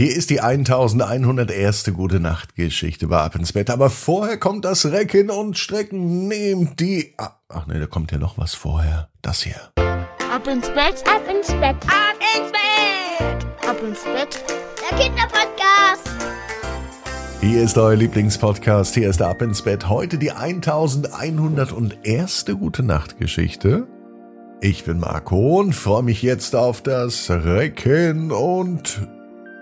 Hier ist die 1101. Gute Nacht Geschichte bei Ab ins Bett. Aber vorher kommt das Recken und Strecken. Nehmt die. Ach nee, da kommt ja noch was vorher. Das hier. Ab ins Bett, ab ins Bett, ab ins Bett, ab ins Bett. Der Kinderpodcast. Hier ist euer Lieblingspodcast. Hier ist der Ab ins Bett. Heute die 1101. Gute Nacht Geschichte. Ich bin Marco und freue mich jetzt auf das Recken und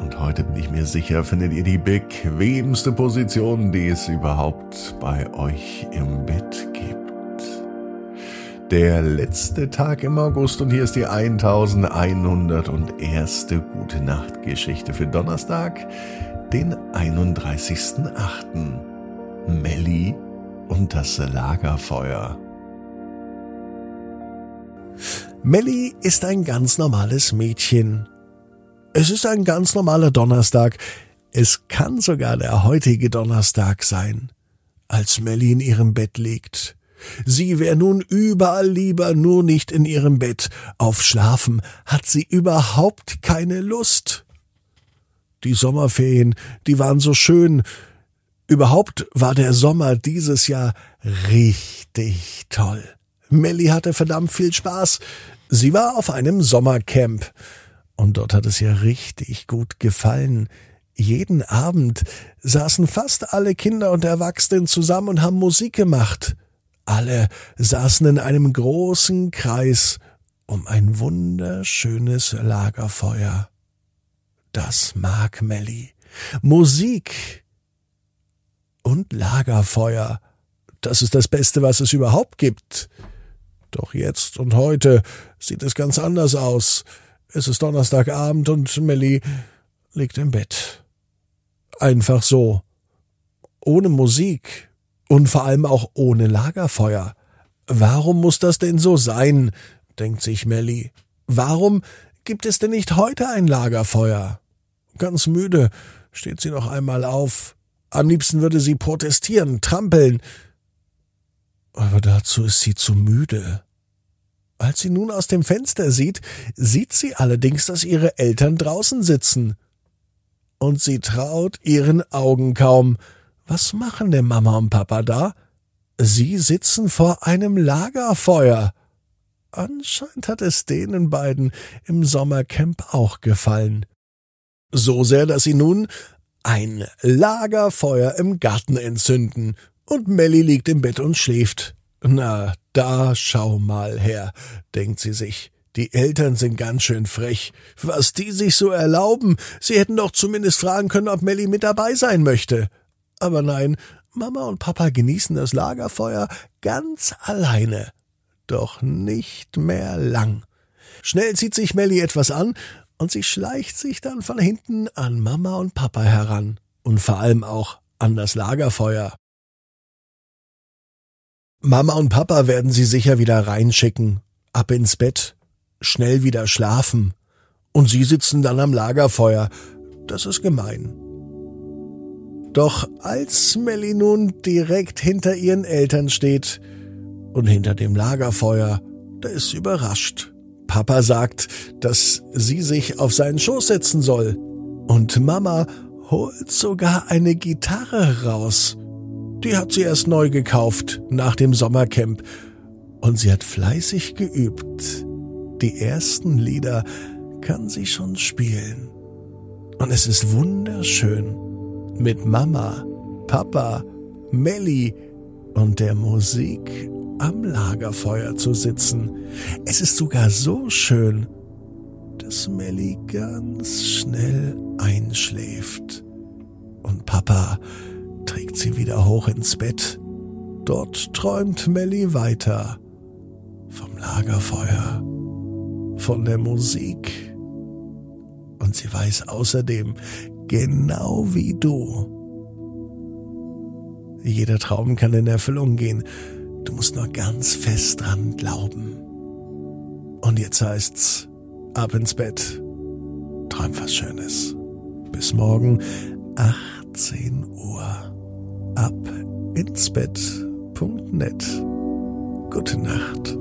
Und heute bin ich mir sicher, findet ihr die bequemste Position, die es überhaupt bei euch im Bett gibt. Der letzte Tag im August und hier ist die 1101. Gute Nacht Geschichte für Donnerstag, den 31.8. Melli und das Lagerfeuer. Melli ist ein ganz normales Mädchen es ist ein ganz normaler Donnerstag. Es kann sogar der heutige Donnerstag sein, als Melly in ihrem Bett liegt. Sie wäre nun überall lieber, nur nicht in ihrem Bett. Auf Schlafen hat sie überhaupt keine Lust. Die Sommerferien, die waren so schön. Überhaupt war der Sommer dieses Jahr richtig toll. Melly hatte verdammt viel Spaß. Sie war auf einem Sommercamp. Und dort hat es ja richtig gut gefallen. Jeden Abend saßen fast alle Kinder und Erwachsenen zusammen und haben Musik gemacht. Alle saßen in einem großen Kreis um ein wunderschönes Lagerfeuer. Das mag Melly. Musik und Lagerfeuer. Das ist das Beste, was es überhaupt gibt. Doch jetzt und heute sieht es ganz anders aus. Es ist Donnerstagabend und Melly liegt im Bett. Einfach so. Ohne Musik. Und vor allem auch ohne Lagerfeuer. Warum muss das denn so sein? denkt sich Melly. Warum gibt es denn nicht heute ein Lagerfeuer? Ganz müde steht sie noch einmal auf. Am liebsten würde sie protestieren, trampeln. Aber dazu ist sie zu müde. Als sie nun aus dem Fenster sieht, sieht sie allerdings, dass ihre Eltern draußen sitzen. Und sie traut ihren Augen kaum. Was machen denn Mama und Papa da? Sie sitzen vor einem Lagerfeuer. Anscheinend hat es denen beiden im Sommercamp auch gefallen. So sehr, dass sie nun ein Lagerfeuer im Garten entzünden, und Melly liegt im Bett und schläft. Na, da schau mal her, denkt sie sich. Die Eltern sind ganz schön frech. Was die sich so erlauben, sie hätten doch zumindest fragen können, ob Melly mit dabei sein möchte. Aber nein, Mama und Papa genießen das Lagerfeuer ganz alleine. Doch nicht mehr lang. Schnell zieht sich Melly etwas an und sie schleicht sich dann von hinten an Mama und Papa heran und vor allem auch an das Lagerfeuer. Mama und Papa werden sie sicher wieder reinschicken, ab ins Bett, schnell wieder schlafen. Und sie sitzen dann am Lagerfeuer. Das ist gemein. Doch als Melly nun direkt hinter ihren Eltern steht und hinter dem Lagerfeuer, da ist sie überrascht. Papa sagt, dass sie sich auf seinen Schoß setzen soll. Und Mama holt sogar eine Gitarre raus. Die hat sie erst neu gekauft nach dem Sommercamp. Und sie hat fleißig geübt. Die ersten Lieder kann sie schon spielen. Und es ist wunderschön, mit Mama, Papa, Melli und der Musik am Lagerfeuer zu sitzen. Es ist sogar so schön, dass Melli ganz schnell einschläft. Und Papa trägt sie wieder hoch ins Bett. Dort träumt Melly weiter vom Lagerfeuer, von der Musik. Und sie weiß außerdem, genau wie du, Jeder Traum kann in Erfüllung gehen. Du musst nur ganz fest dran glauben. Und jetzt heißt's, ab ins Bett. Träum was Schönes. Bis morgen, 18 Uhr. Ab ins Bett.net. Gute Nacht.